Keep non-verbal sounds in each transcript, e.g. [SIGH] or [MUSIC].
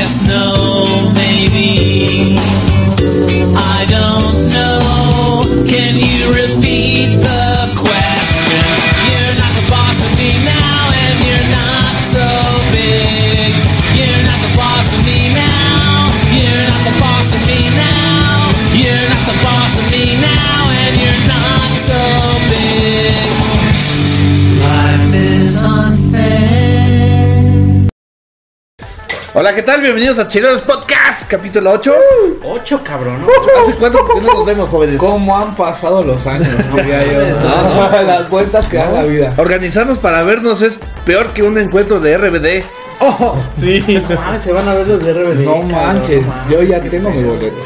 Yes, no, Hola, ¿qué tal? Bienvenidos a Chilenos Podcast, capítulo 8. Ocho, cabrón. ¿Hace cuánto que no nos vemos, jóvenes? ¿Cómo han pasado los años? [LAUGHS] diría yo? [LAUGHS] Las vueltas que da la vida. Organizarnos para vernos es peor que un encuentro de RBD. Oh, [LAUGHS] Sí. No mames, se van a ver los de RBD. no cabrón, manches, no mames. yo ya tengo mi boleto.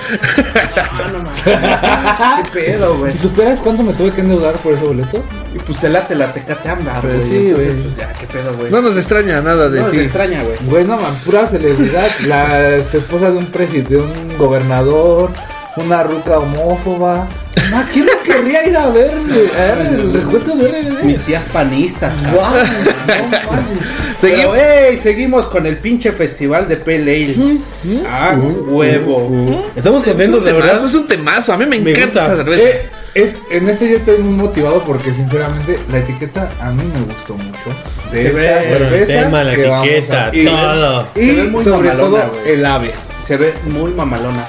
Ah, no mames. [LAUGHS] ¿Qué pedo, güey? Si supieras cuánto me tuve que endeudar por ese boleto, Y pues te late la tecate anda, Pues güey. sí, Entonces, güey. pues ya, qué pedo, güey. No nos extraña nada de No, ti. se extraña, güey. bueno, man, pura celebridad. [LAUGHS] La ex esposa de un presidente, de un gobernador, una ruca homófoba. Ma, ¿Quién no querría ir a ver eh, el recuento de RBD? Mis tías panistas, cabrón. Guau, no manches. Pero, ey, seguimos con el pinche festival de Pale Ale. Ah, huevo. Estamos contentos, Es de un temazo, verdad. es un temazo. A mí me Me encanta esta cerveza. Eh, es, en este yo estoy muy motivado porque sinceramente la etiqueta a mí me gustó mucho de Se esta ve- Bueno, el cerveza tema, la que vamos etiqueta, a- y, todo. y Se ve muy sobre mamalona, todo güey. el ave. Se ve muy mamalona.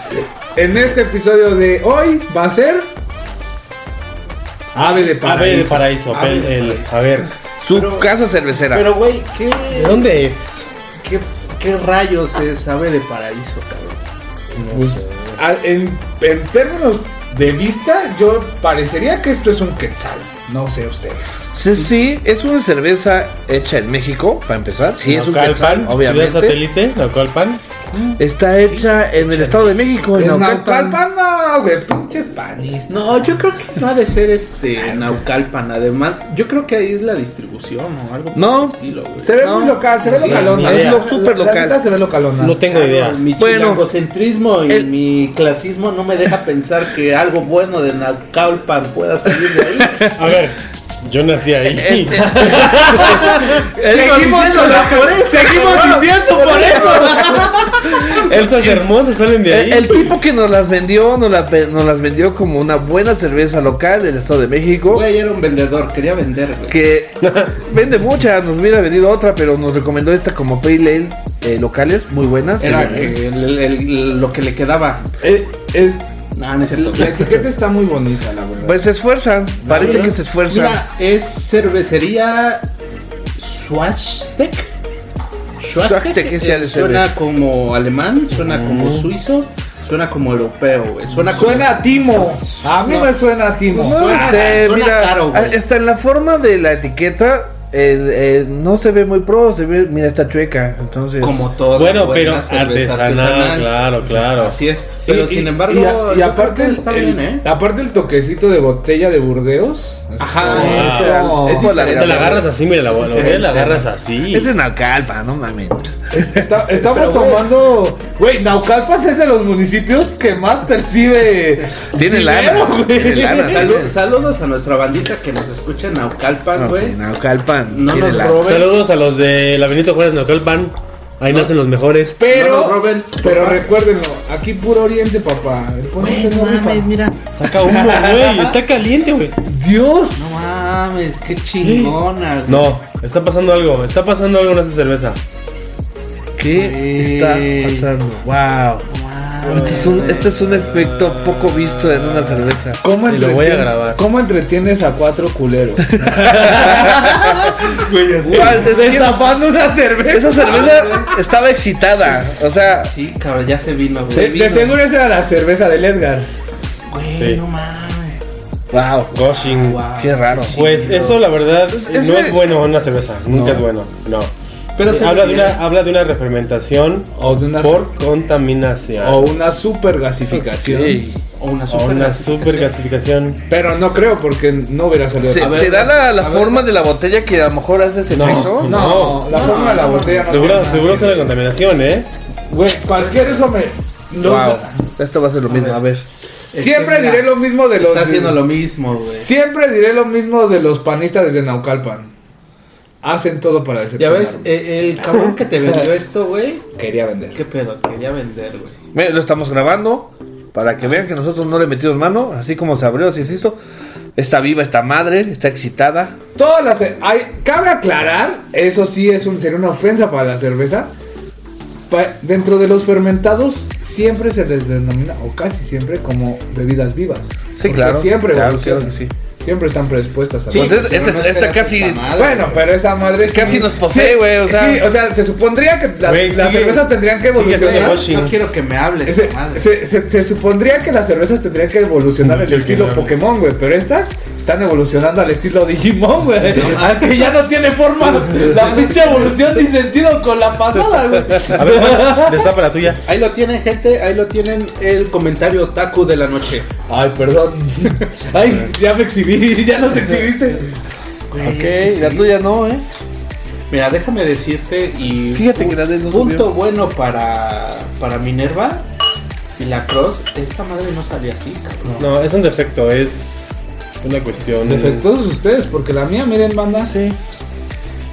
En este episodio de hoy va a ser ave de paraíso. Ave de paraíso. Ave el- de el- paraíso. a ver, Su pero- casa cervecera. Pero, güey, ¿qué, ¿de dónde es? qué, qué rayos es ave de paraíso, cabrón? Pues, a- en, en términos de vista, yo parecería que esto es un quetzal. No sé ustedes. sí, sí, es una cerveza hecha en México, para empezar. Sí, es un quetzal, obviamente. satélite, Naucalpan. Está hecha en el Estado de México, en En Naucalpan. No, güey, pinches panis. No, yo creo que no ha de ser este Naucalpan. Además, yo creo que ahí es la distribución o algo por No. el estilo, güey. Se ve No. muy local, se ve Sí, localona. Es lo Súper la local. se ve localona. No tengo Claro, idea. Mi Bueno. chilangocentrismo y El- mi clasismo no me deja pensar que algo bueno de Naucalpan pueda salir de ahí. [LAUGHS] A ver, yo nací ahí. [LAUGHS] [LAUGHS] Seguimos con la Seguimos [LAUGHS] diciendo por eso. Elsas hermosas salen de ahí. El, el tipo que nos las vendió, nos, la- nos las vendió como una buena cerveza local del Estado de México. Güey, era un vendedor, quería vender, güey. que vende muchas, nos hubiera vendido otra, pero nos recomendó esta como Pale Ale eh, locales, muy buenas. Era Eh, que el- el- el- lo que le quedaba. El- el- No, no es cierto. la etiqueta está muy bonita, la verdad. Pues se esfuerzan, parece que se esfuerzan. Mira, es cervecería ha de ser, suena como alemán, suena como suizo, suena como europeo, güey. Suena como Suena a Timo. A mí No. me suena a Timo. no suena- sé, suena mira, caro, güey. hasta en la forma de la etiqueta eh, eh, no se ve muy pro, se ve, mira, está chueca, entonces. como todo. Bueno, pero artesanal, claro, claro. Así es. Pero Y- sin y- embargo, y, a- aparte está el, bien, ¿eh? aparte el toquecito de botella de Burdeos. Es Ajá, como- es- es como- es diferente. Ahorita la agarras así, mira, la la la, la agarras así. Es de Naucalpa, no mames. Está- estamos Pero, tomando. Güey, Naucalpan es de los municipios que más percibe. Tiene dinero, lana, güey. tiene lana. Salu- saludos a nuestra bandita que nos escucha en Naucalpan, No, güey. sí, Naucalpan. No nos roben. Saludos a los de la Benito Juárez Naucalpan. Ahí nacen los mejores. Pero, No roben. pero recuérdenlo, aquí puro oriente, papá. El poniente no mames, mira. Saca humo, güey. Está caliente, güey. Dios. No mames, qué chingona. güey. No, está pasando algo. Está pasando algo en esa cerveza. ¿Qué está pasando? Wow. Este es, un, este es un efecto poco visto en una cerveza. ¿Cómo, Y lo voy a grabar. ¿Cómo entretienes a cuatro culeros? [LAUGHS] Que Destapando una cerveza. esa cerveza estaba excitada. O sea, Sí, cabrón, ya se vino, güey. Sí, de Vino. seguro esa era la cerveza del Edgar. Güey, Sí. no mames. wow. Goshing. Wow. Qué raro. Pues eso la verdad Es- no ese- es bueno en una cerveza, nunca No. es bueno, no. Pero se habla de una habla de una refermentación O de una, por contaminación o una super gasificación. O una o super una gasificación. super gasificación. Pero no creo porque no hubiera salido. ¿Se, ver, ¿será la, la a ver. forma de la botella que a lo mejor hace ese No, efecto? No, la No, forma de la no, botella no Seguro, seguro ver. contaminación, ¿eh? Güey, cualquier eso me. no- Wow. Esto va a ser lo mismo. A ver. Es siempre mira, diré lo mismo de los. Está haciendo lo mismo, güey. Siempre diré lo mismo de los panistas desde Naucalpan. Hacen todo para Ya decepcionar. ves, eh, el [LAUGHS] cabrón que te vendió esto, güey. Quería vender. ¿Qué pedo? Quería vender, güey. Mira, Lo estamos grabando para que vean que nosotros no le metimos mano, así como se abrió, así se hizo. Está viva esta madre, está excitada. Todas las. Hay, cabe aclarar, eso sí es un, sería una ofensa para la cerveza. Pa- dentro de los fermentados, siempre se les denomina, o casi siempre, como bebidas vivas. Sí, Porque claro, Siempre claro, claro que sí. Siempre están predispuestas a Sí, Pues es- pero esta- no esta esperas casi- madre, Bueno, pero esa madre sí- Casi nos posee, sí, güey, o sea. Sí, o sea, se supondría que las, Güey, las sigue- cervezas tendrían que evolucionar. No quiero que me hables, Se, madre. se- se- se supondría que las cervezas tendrían que evolucionar al estilo. Pokémon, güey. Pero estas están evolucionando al estilo Digimon, güey. al que ya no tiene forma la [LAUGHS] pinche evolución ni sentido con la pasada, güey. A ver, Juan, destapa la tuya. Ahí lo tienen, gente. Ahí lo tienen el comentario otaku de la noche. Ay, perdón. Ay, ya me exhibí, [LAUGHS] ya nos [LAUGHS] exhibiste. Ok, la tuya no, ¿eh? Mira, déjame decirte y Fíjate que la de no punto subió. bueno para para Minerva y la Cross, esta madre no salía así, cabrón. No, es un defecto, es una cuestión. Defectuosos ustedes, porque la mía, miren, banda. Sí.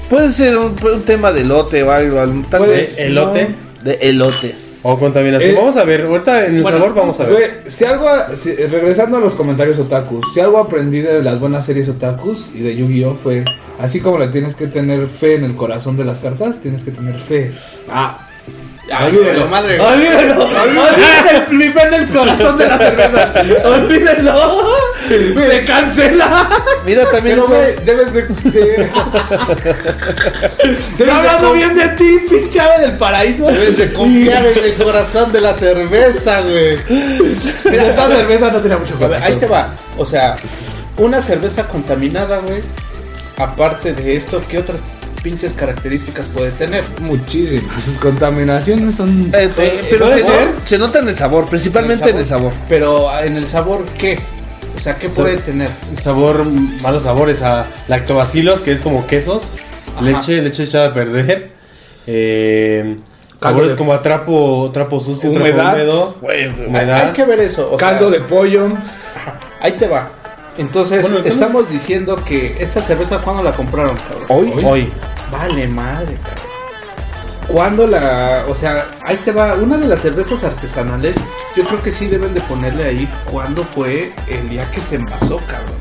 Puede ser un, un tema de elote o algo. al- Tal vez. ¿De elote? no, De elotes. O contaminación. Eh, vamos a ver, ahorita en el bueno, sabor vamos a ver. Güey, si algo, si- regresando a los comentarios otakus, si algo aprendí de las buenas series otakus y de Yu-Gi-Oh fue, así como le tienes que tener fe en el corazón de las cartas, tienes que tener fe. Ah, Olvídalo, madre. güey. olvídalo, olvídalo el flip en el corazón de la cerveza, olvídalo, se cancela. Mira, también Pero güey, debes de, de- Estoy hablando bien de ti, pinche ave del paraíso. debes de confiar en el corazón de la cerveza, güey. Mira, esta cerveza no tenía mucho A ver, corazón. ahí te va. O sea, una cerveza contaminada, güey. Aparte de esto, ¿qué otras pinches características puede tener? Muchísimas. Sus contaminaciones son... Eh, eh, pero puede se, ser. se nota en el sabor, principalmente en el sabor. Pero en el sabor, ¿qué? O sea, ¿qué puede tener? Sabor, malos sabores a lactobacilos, que es como quesos, Ajá. leche, leche echada a perder. Eh, sabores de- como a trapo, trapo sucio, Humedad. trapo húmedo. Hay, Humedad. hay que ver eso. o Caldo sea, de pollo. Ahí te va. Entonces, Bueno, estamos diciendo que esta cerveza, ¿cuándo la compraron, cabrón? Hoy, Hoy. Vale, madre, cabrón. ¿Cuándo la.? O sea, ahí te va. Una de las cervezas artesanales, yo creo que sí deben de ponerle ahí cuándo fue el día que se envasó, cabrón.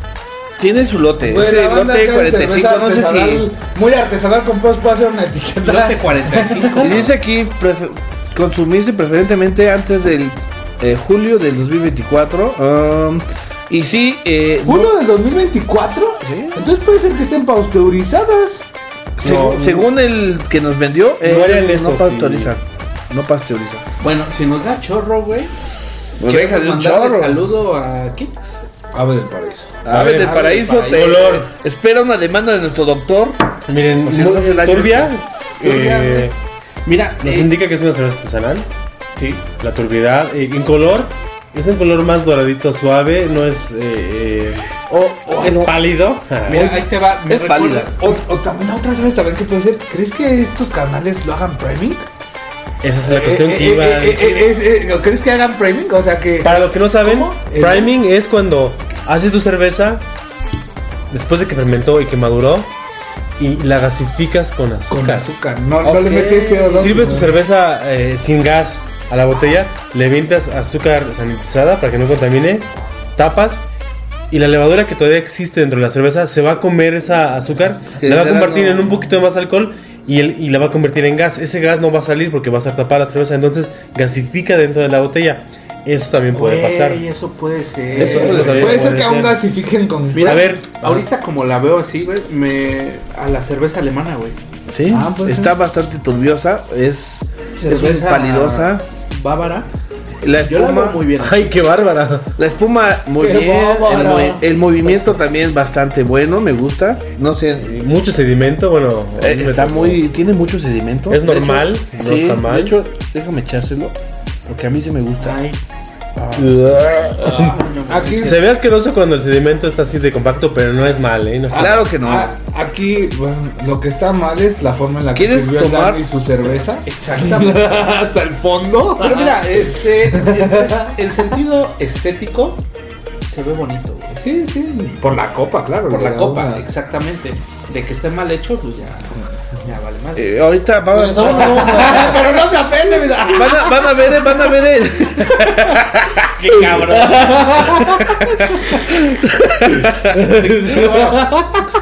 tiene su lote. Güey, Ese la banda lote acá de 45, cerveza no sé si. artesanal, Muy artesanal, compró espacio en una etiqueta. Lote 45. Y [LAUGHS] dice aquí prefe- consumirse preferentemente antes del eh, julio del 2024. um, y sí, eh, ¿Julio del 2024? Sí. Entonces puede ser que estén pasteurizadas. No, segu- No. según el que nos vendió, eh, No eran no esos. No pasteurizan. Bueno, si nos da chorro, güey. Pues queremos déjale un chorro. saludo a aquí. Ave del paraíso. A, A ver, ver, del a ver, paraíso paraíso. te Color. espera una demanda de nuestro doctor. Miren, muy no turbia. Turbia. eh, Mira, nos eh, indica que es una cerveza artesanal. sí. La turbiedad. eh, en color, es un color más doradito, suave. No es. eh, eh, es pálido. Mira, ahí te va. Me Es pálida. O, o también la otra, ¿sabes también qué puede ser? ¿Crees que estos canales lo hagan priming? Esa es la cuestión Eh, que eh, iba a eh, decir. eh, es- eh, ¿Crees que hagan priming? O sea que... Para los que no saben, ¿Cómo? Eh, priming es cuando haces tu cerveza después de que fermentó y que maduró y la gasificas con azúcar. Con azúcar. No, no le metes CO2. Sirves tu no. cerveza eh, sin gas a la botella, le avientas azúcar sanitizada para que no contamine, tapas y la levadura que todavía existe dentro de la cerveza se va a comer esa azúcar, Que la va a convertir no- en un poquito de más alcohol y, el- y la va a convertir en gas. Ese gas no va a salir porque va a estar tapada la cerveza, entonces gasifica dentro de la botella. Eso también puede Güey, pasar. eso puede ser. Eso, Eso eso, también puede ser puede que aún gasifiquen con... Mira, A ver. ahorita como la veo así, güey, me a la cerveza alemana, güey. Sí, Ah, pues, está sí. bastante turbiosa. Es, es Cerveza palidosa. Bávara. La Yo la espuma, muy bien. Ay, qué bárbara. la espuma muy Qué bien. El, movimiento también bastante bueno, me gusta. No sé, Mucho sedimento, bueno. eh, está muy, tiene mucho sedimento. Es normal, hecho, no sí, está mal. De hecho, déjame echárselo, porque a mí sí me gusta. Ay, [LAUGHS] Aquí... Se ve asqueroso cuando el sedimento está así de compacto, pero no es mal, ¿eh? No está- Claro que no. Ah, aquí, bueno, lo que está mal es la forma en la que ¿Quieres sirvió el tomar? Dani su cerveza. exactamente. [LAUGHS] Hasta el fondo. Pero mira, este, el, el sentido estético se ve bonito, güey. Sí, sí. Por la copa, claro. Por la copa, una- exactamente. De que esté mal hecho, pues ya, ya vale más. Eh, ahorita van, [LAUGHS] Pero no se apende, mira. [LAUGHS] van a, van a ver, van a ver. eh. [LAUGHS] ¡Qué cabrón!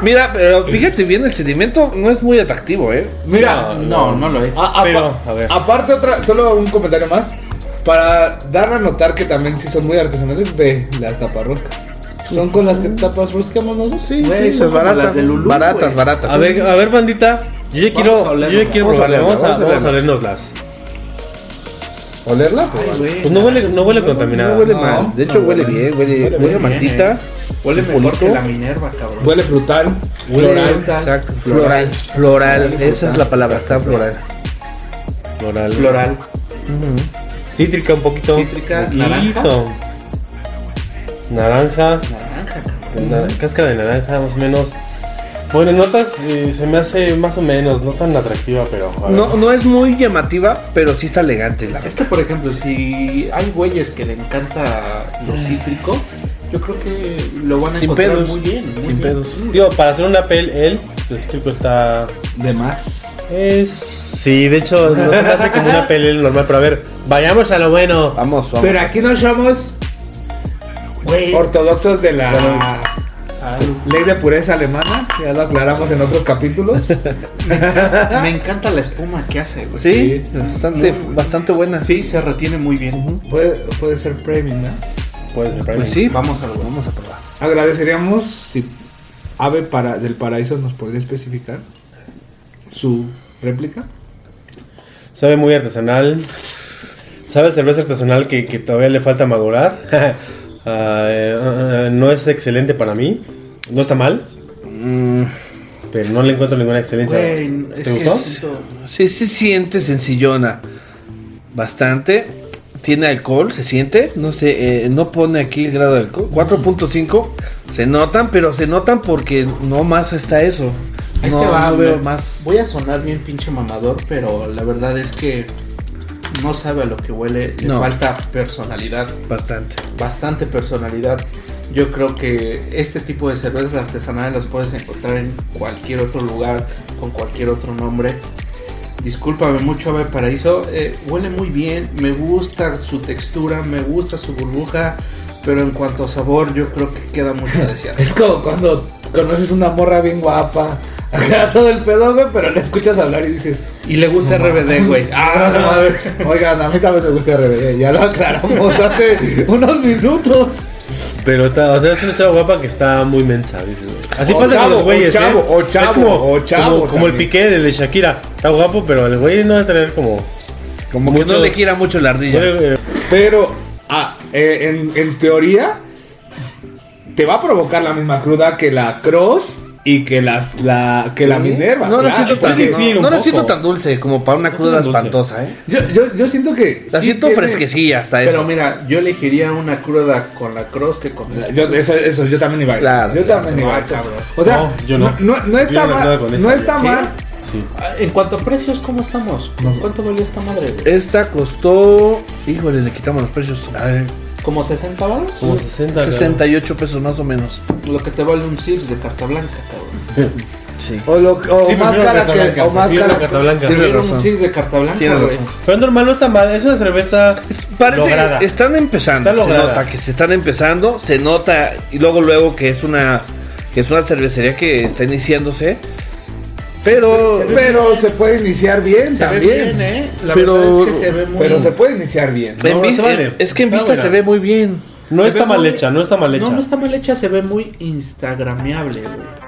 Mira, pero fíjate bien, el sedimento no es muy atractivo, ¿eh? Mira, no, no, lo es. A- a- Pero, a ver. Aparte, otra, solo un comentario más. Para dar a notar que también, si son muy artesanales, ve las taparroscas. Son con las que tapas roscamos nosotros. Sí, Güey, sí, son baratas, las de Lulú, baratas, baratas. A ver, a ver, bandita. Yo ya quiero, olernos, yo ya quiero vamos a Vamos a, vamos a vamos a olerla. olernoslas. ¿Olerla? Ay, güey. Pues no huele, no huele contaminada. No huele No, mal, de no hecho huele huele. bien, huele, Huele huele mantita. Huele mejor pulito. que la Minerva, cabrón. Huele frutal. Huele- Floral. Exacto, floral, floral, esa es la palabra, está floral. Floral. Floral. Cítrica un poquito. Cítrica, naranja. Naranja. Cáscara de naranja, más o menos. Bueno, en notas eh, se me hace más o menos, no tan atractiva, pero. No, no es muy llamativa, pero sí está elegante la Es que, por ejemplo, si hay güeyes que le encanta lo cítrico, yo creo que lo van a Sin encontrar pedos, muy bien. muy sin bien. pedos. Digo, para hacer una pel, él, el cítrico está. De más. Es. Sí, de hecho, no se me hace como una pel normal, pero a ver, vayamos a lo bueno. Vamos, vamos. Pero aquí no somos Ortodoxos de la ley de pureza alemana. Ya lo aclaramos en otros capítulos. [LAUGHS] Me encanta la espuma que hace, güey. sí, sí. bastante, bastante buena. Sí, se retiene muy bien. puede, puede ser premium, ¿no? Puede ser Pues sí, Vamos a lo vamos a probar. Agradeceríamos si Ave para, del Paraíso nos podría especificar su réplica. Sabe muy artesanal. Sabe cerveza artesanal que, que todavía le falta madurar. [LAUGHS] Ah, eh, no es excelente para mí. No está mal. Mm, Pero no le encuentro ninguna excelencia. Güey, ¿Te gustó? sí, se siente sencillona. Bastante. Tiene alcohol, se siente. No sé, eh, no pone aquí el grado de alcohol. 4.5. Se notan, pero se notan porque no más está eso. Ahí No, va, no veo más. Voy a sonar bien pinche mamador, pero la verdad es que no sabe a lo que huele. Le No. falta personalidad, Bastante. bastante personalidad. Yo creo que este tipo de cervezas artesanales las puedes encontrar en cualquier otro lugar, con cualquier otro nombre. Discúlpame mucho, Ave Paraíso. eh, huele muy bien, me gusta su textura, me gusta su burbuja, pero en cuanto a sabor, yo creo que queda mucho a desear. [LAUGHS] Es como cuando conoces una morra bien guapa, todo el pedo, güey, pero le escuchas hablar y dices, Y le gusta RBD, güey. ah, no [LAUGHS] mames. Oigan, a mí también me gusta RBD, ya lo aclaramos hace [LAUGHS] unos minutos. Pero está, o sea, es una chava guapa que está muy mensa, dices, güey. Así O pasa chavo, con los güeyes, o chavo, ¿eh? o chavo, es como, o chavo como, como el piqué de Shakira. Está guapo, pero el güey no va a tener como. Como que no muchos- le gira mucho la ardilla. Eh, Pero, ah, eh, en, en teoría, te va a provocar la misma cruda que la Cross y que, las, la, que la Minerva. No la claro. siento tan, no, no siento tan dulce como para una No cruda espantosa, ¿eh? Yo, yo, yo siento que. La sí siento tiene- fresquecilla hasta Pero eso. mira, yo elegiría una cruda con la cross que con. Yo, eso, eso, yo también iba a. Claro, yo claro. también iba a. O sea, No, yo no. no, no está mal. no está ¿sí? mal. sí. Ah, En cuanto a precios, ¿cómo estamos? ¿Cuánto valía esta madre? Esta costó. Híjole, le quitamos los precios. A ver, ¿Como 60 baros? Como 60. 68 pesos más o menos. Lo que te vale un Six de carta blanca, cabrón. [LAUGHS] Sí. O, lo, o Sí, más cara que. blanca, O más cara. carta blanca. Tienes razón. un Six de carta blanca, Tienes razón. Pero es normal, no está mal. Es una cerveza Parece lograda. están empezando, Está se nota que se están empezando, se nota y luego luego que es una que es una cervecería que está iniciándose. Pero Pero se puede iniciar bien Se ve también. bien, ¿eh? La Pero- verdad es que se ve muy Pero se puede iniciar bien. en No, se vale. es que en vista se ve muy bien. No Se está mal muy- hecha, no está mal hecha. No, no está mal hecha, se ve muy instagrameable, güey.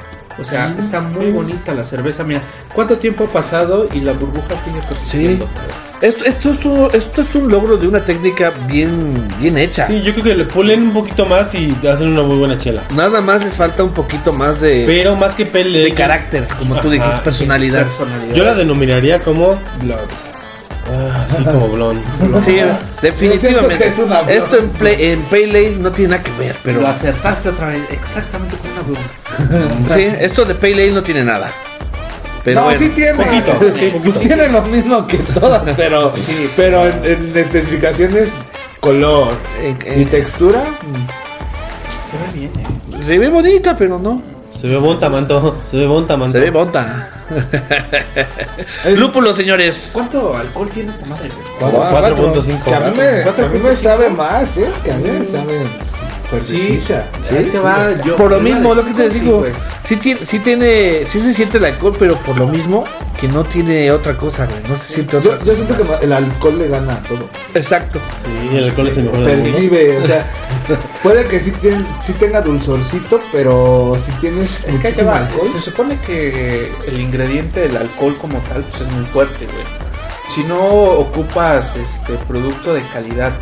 O sea, está muy bonita la cerveza. Mira, ¿cuánto tiempo ha pasado y la burbuja sigue persistiendo? cabrón? Esto, esto, es un, esto es un logro de una técnica bien, bien hecha. Sí, yo creo que le pulen un poquito más y te hacen una muy buena chela. Nada más le falta un poquito más de, Pero más que pele. de carácter, como tú dijiste, personalidad. Personalidad. Yo la denominaría como. Blood. Ah, sí, como blonde. Sí, definitivamente. es una broma. Esto en, play, en Ale no tiene nada que ver, pero Lo acertaste otra vez, exactamente con una burbuja. [LAUGHS] sí, esto de Ale no tiene nada. Pero no, bueno, sí tiene. poquito, Pues tiene lo mismo que todas, pero, pero en, en especificaciones, color y textura. Se ve bien, eh. Se ve bonita, pero no. Se ve bonta, manto. Se ve bonta, manto. Se ve bonita. Lúpulo, señores. ¿Cuánto alcohol tiene esta madre? güey? Cuatro, 4.5. Que a mí me, a mí me sabe más, ¿eh? Que a mí me sabe. Fuertecilla. Ahí te va, yo- por lo mismo, lo que te sí, digo. güey. Sí, tiene, sí tiene, sí se siente el alcohol, pero por lo mismo que no tiene otra cosa, güey. No se siente otra Yo, yo siento que el alcohol le gana a todo. Exacto. Sí, el alcohol es el mejor. Percibe, o sea, puede que sí, tien- sí tenga dulzorcito, pero si tienes Es que ahí te muchísimo va. alcohol, Se supone que el ingrediente del alcohol como tal pues es muy fuerte, güey. Si no ocupas este producto de calidad,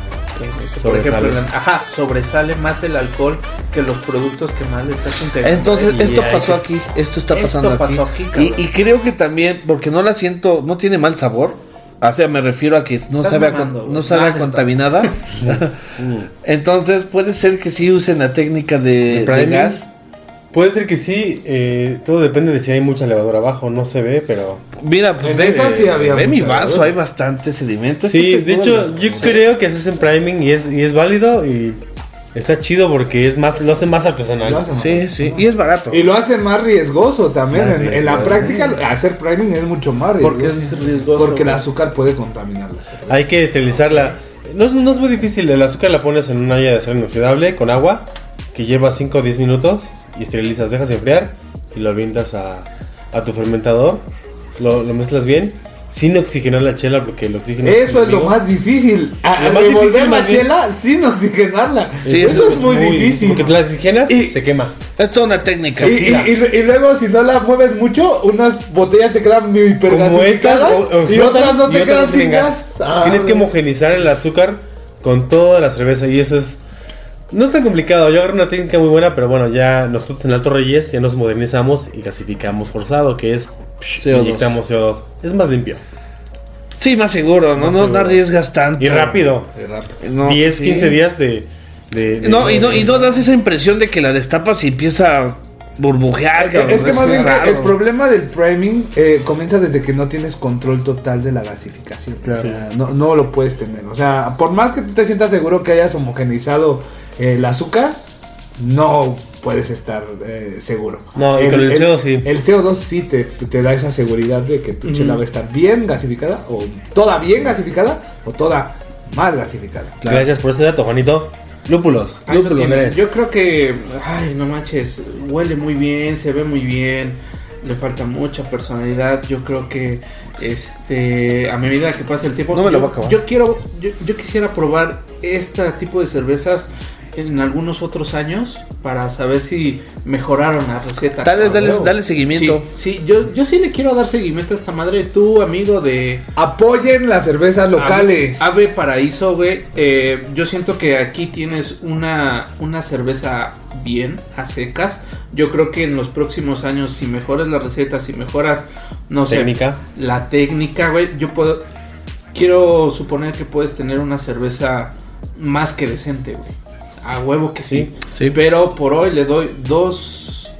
este, por ejemplo, la- ajá, sobresale más el alcohol que los productos que más le estás integrando. Entonces, Y esto pasó aquí, esto está Esto pasando pasó aquí. y, y creo que también, porque no la siento, no tiene mal sabor. O sea, me refiero a que no sabe, mamando, no sabe a contaminada. [LAUGHS] Entonces, puede ser que sí usen la técnica de, ¿De gas. Puede ser que sí, eh, todo depende de si hay mucha levadura abajo, no se ve, pero... Mira, pues ve, esa sí había ve mi vaso, hay bastante sedimento. Sí, Esto de hecho, yo creo que hacen priming y es, y es válido y está chido porque es más, lo hace más artesanal. Más. Sí, sí, y es barato. Y lo hace más riesgoso también. Más en, la práctica, hacer priming es mucho más riesgoso. Porque es riesgoso, Porque el azúcar puede contaminar la cerveza. Hay que esterilizarla. No, es- no es muy difícil, el azúcar la pones en una olla de acero inoxidable con agua que lleva 5 o 10 minutos y esterilizas, dejas enfriar y lo avientas a, a tu fermentador, lo, lo mezclas bien, sin oxigenar la chela porque el oxígeno Eso es lo más difícil. A, Lo a más revolver difícil, la bien. chela sin oxigenarla. Sí, eso, eso es muy, difícil. Porque te la oxigenas Y- se quema. Es toda una técnica. Y, y- y- y luego si no la mueves mucho, unas botellas te quedan muy Como estas, hipergasificadas o- o y otras no y te otras quedan no sin gas. Ah, Tienes que homogenizar el azúcar con toda la cerveza y eso es... No es tan complicado, yo agarré una técnica muy buena, pero bueno, ya nosotros en Alto Reyes ya nos modernizamos y gasificamos forzado, que es... CO2. Inyectamos CO2. Es más limpio. Sí, más seguro, ¿no? Más no, arriesgas tanto. Y rápido. No, 10, sí. 15 días de... de- de- No, y no, y no das esa impresión de que la destapas y empieza a burbujear. cabrón. Es que más bien que el problema del priming eh, comienza desde que no tienes control total de la gasificación. O sea, no, no lo puedes tener. O sea, por más que tú te sientas seguro que hayas homogeneizado eh, el azúcar, no puedes estar eh, seguro. No, y con el CO2 sí. El CO2 sí te, te da esa seguridad de que tu chela va a estar bien gasificada, o toda bien gasificada, o toda mal gasificada. Gracias por ese dato, Juanito. Lúpulos. Lúpulos. Yo creo que, ay, no manches, huele muy bien, se ve muy bien, le falta mucha personalidad. Yo creo que, este, a medida que pasa el tiempo, No me lo yo, voy a acabar. yo quiero, yo, yo quisiera probar este tipo de cervezas en algunos otros años para saber si mejoraron la receta. Tal vez dale, dale seguimiento. Sí, sí, yo, yo sí le quiero dar seguimiento a esta madre. Tú, amigo de Apoyen las cervezas locales. Ave, Ave Paraíso, güey. eh, yo siento que aquí tienes una, una cerveza bien, a secas. Yo creo que en los próximos años, si mejoras la receta, si mejoras, no sé, Técnica. la técnica, güey, yo puedo. Quiero suponer que puedes tener una cerveza más que decente, güey. A huevo que sí. Sí. Pero por hoy le doy dos.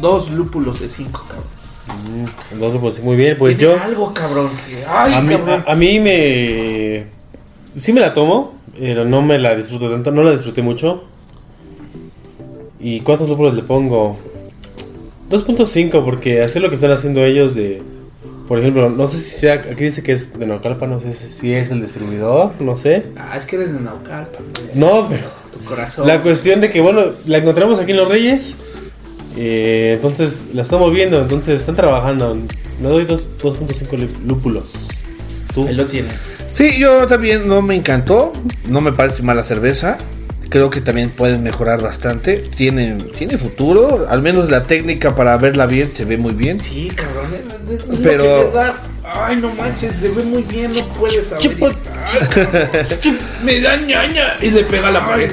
Dos lúpulos de cinco, cabrón. Entonces, pues muy bien, pues yo... Algo, cabrón. que- Ay, a, mí, a- a mí me... Sí me la tomo, pero no me la disfruto tanto. No la disfruté mucho. ¿Y cuántos lúpulos le pongo? 2.5, porque hacer lo que están haciendo ellos de... Por ejemplo, no sé si sea... Aquí dice que es de Naucalpa, no sé si es el distribuidor, no sé. Ah, es que eres de Naucalpan, güey. No, pero... Corazón. La cuestión de que, bueno, la encontramos aquí en Los Reyes. eh, entonces, la estamos viendo. Entonces, están trabajando. Le doy dos- 2.5 lú- lúpulos. Tú. Ahí lo tiene. Sí, yo también no me encantó. No me parece mala cerveza. Creo que también pueden mejorar bastante. Tiene, tiene futuro. Al menos la técnica para verla bien se ve muy bien. Sí, cabrón. es- es- Pero- da- Ay, no manches, se ve muy bien, no puedes saber. Ay, me da ñaña. Y le pega la pared.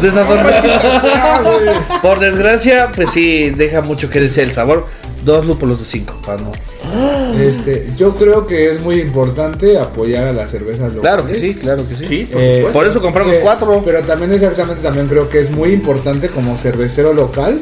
Desafortunadamente. [LAUGHS] Por desgracia, pues sí, deja mucho que desear el sabor. Dos lúpulos de cinco. para no- [GASPS] Este, yo creo que es muy importante apoyar a las cervezas locales. Claro que sí, claro que sí. Sí, por Eh. Por eso compramos Eh, cuatro. Pero también exactamente también creo que es muy importante como cervecero local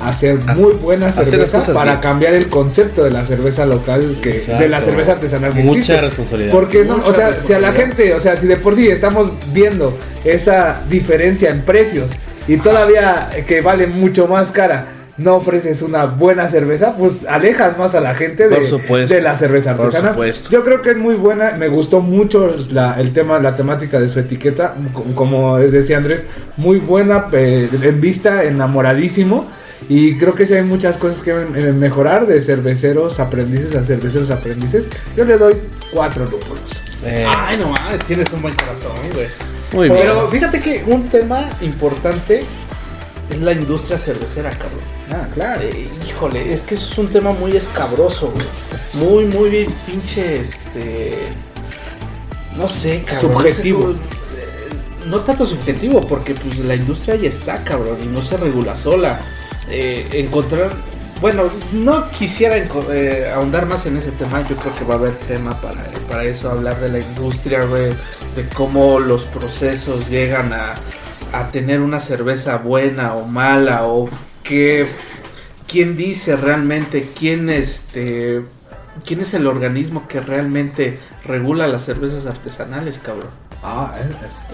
hacer muy buena cerveza para bien. cambiar el concepto de la cerveza local que Exacto. de la cerveza artesanal que Mucha existe. responsabilidad. Porque no, Mucha o sea, si a la gente, o sea, si de por sí estamos viendo esa diferencia en precios y todavía que vale mucho más cara, no ofreces una buena cerveza, pues alejas más a la gente de, Por supuesto. de la cerveza supuesto. Yo creo que es muy buena, me gustó mucho la- el tema, la temática de su etiqueta, co- como decía Andrés, muy buena eh, en vista, enamoradísimo. Y creo que sí hay muchas cosas que mejorar de cerveceros aprendices a cerveceros aprendices. Yo le doy cuatro lúpulos. Eh, Ay, no mames, tienes un buen corazón, güey. muy bien. Pero fíjate que un tema importante es la industria cervecera, cabrón. Ah, claro. Eh, híjole, es que eso es un tema muy escabroso, güey. Muy, muy bien, pinche, este... No sé, cabrón. Subjetivo. No, sé cómo- eh, no tanto subjetivo, porque pues la industria ya está, cabrón, y no se regula sola. Eh, encontrar... Bueno, no quisiera eh, ahondar más en ese tema. Yo creo que va a haber tema para, para eso, hablar de la industria, güey, de cómo los procesos llegan a, a tener una cerveza buena o mala, o qué, quién dice realmente, quién este, quién es el organismo que realmente regula las cervezas artesanales, cabrón. Ah,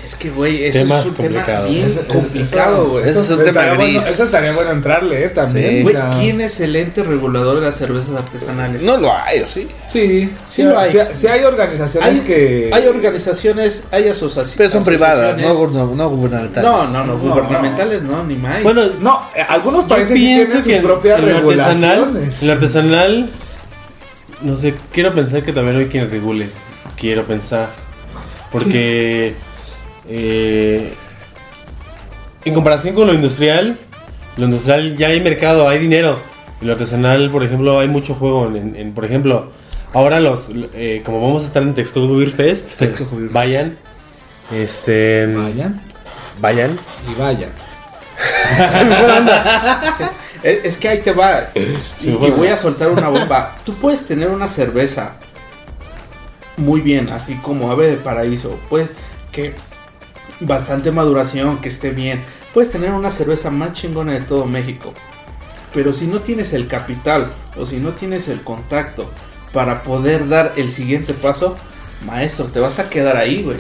Es que, güey, eso Temas es un tema complicados. bien complicado, güey. Eso es un [LAUGHS] tema estaría bueno- gris. eso estaría bueno entrarle, ¿eh? También. Sí. Güey, ¿quién es el ente regulador de las cervezas artesanales? no lo hay, ¿o sí? Sí, Sí sí, lo hay. sí hay organizaciones hay, que. hay organizaciones, hay asociaciones. Pero son privadas, no, no gubernamentales. No, no, no, No, gubernamentales no, ni más. Bueno, No, eh, algunos países tienen que sus en, propias regulaciones. en lo artesanal, no sé, quiero pensar que también hay quien regule. Quiero pensar. Porque eh, en comparación con lo industrial, lo industrial ya hay mercado, hay dinero. En lo artesanal, por ejemplo, hay mucho juego. En, en- por ejemplo, ahora los, eh, como vamos a estar en Texcoco Beer Fest, Texcoco Beer Fest. vayan. Este, Vayan vayan. y vayan. [LAUGHS] Es, que ahí te va. Y, y voy a soltar una bomba. [LAUGHS] Tú puedes tener una cerveza muy bien, así como ave de paraíso. Pues que bastante maduración, que esté bien. Puedes tener una cerveza más chingona de todo México. Pero si no tienes el capital o si no tienes el contacto para poder dar el siguiente paso, maestro, te vas a quedar ahí, güey.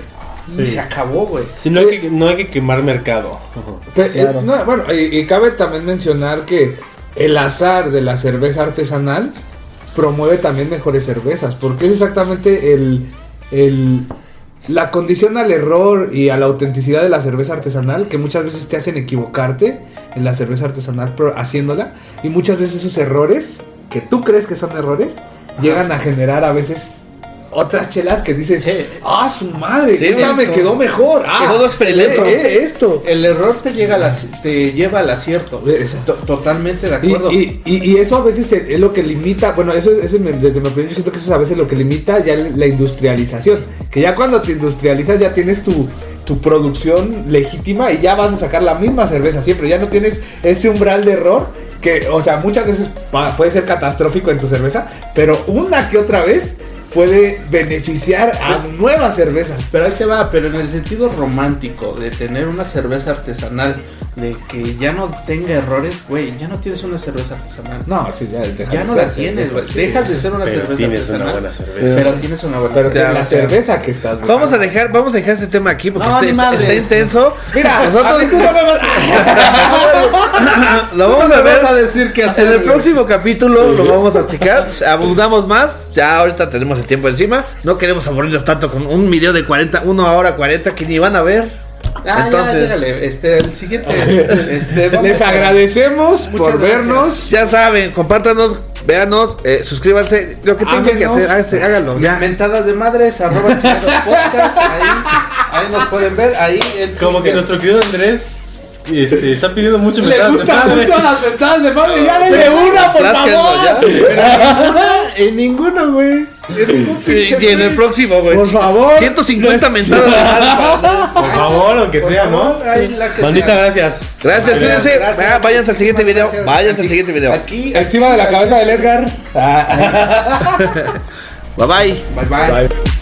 Y Sí. se acabó, güey. Si no hay que, no hay que quemar mercado. Pe- Claro. eh, no, bueno, y, y cabe también mencionar que el azar de la cerveza artesanal promueve también mejores cervezas, porque es exactamente el, el- la condición al error y a la autenticidad de la cerveza artesanal que muchas veces te hacen equivocarte en la cerveza artesanal haciéndola y muchas veces esos errores que tú crees que son errores llegan a generar a veces otras chelas que dices, ah, su madre, Sí, esta me quedó mejor. Ah, todo experimento. eh, esto. El error te llega te lleva al acierto. Totalmente de acuerdo. y- y- y eso a veces es lo que limita, bueno, eso, eso desde mi opinión yo siento que eso es a veces lo que limita ya la industrialización. Que ya cuando te industrializas ya tienes tu, tu producción legítima y ya vas a sacar la misma cerveza siempre. Ya no tienes ese umbral de error que, o sea, muchas veces puede ser catastrófico en tu cerveza, pero una que otra vez puede beneficiar a nuevas cervezas. Pero ahí te va, pero en el sentido romántico de tener una cerveza artesanal, de que ya no tenga errores, güey, ya no tienes una cerveza artesanal. No, sí, ya, ya no la tienes, güey. Dejas de ser una Pero cerveza tienes artesanal. una buena cerveza. Pero tienes una buena Pero cerveza. la cerveza que estás Vamos a dejar, vamos a dejar este tema aquí porque No, está, intenso. Mira, nosotros tú no me vas- [LAUGHS] lo vamos a ver. decir qué En el próximo capítulo lo vamos a checar, abundamos más, ya ahorita tenemos el tiempo encima, no queremos aburrirlos tanto con un video de 40, 1 hora 40 que ni van a ver. Ah, Entonces- Entonces, este, el siguiente. [LAUGHS] Este, Les agradecemos Muchas por gracias. vernos. Ya saben, compártanos, véanos, eh, suscríbanse, lo que tengan que hacer, háganse- háganlo. Ya. Mentadas de madres, arroba podcast, ahí, ahí nos pueden ver, ahí Como que nuestro querido Andrés este, está pidiendo mucho Le mentadas de gustan madre. mucho [LAUGHS] las ventanas de madre. Ya [LAUGHS] denle una, por favor. ya. En ninguno, güey. Y, en el próximo, güey. Por favor. 150 mentadas de madre. Por favor, aunque sea, ¿no? Bandita, sea. gracias. Gracias. Gracias. Ah, Váyanse al siguiente video. Váyanse al siguiente video. Aquí, Encima de la cabeza del Edgar. Ah. [LAUGHS] Bye bye. Bye bye. Bye.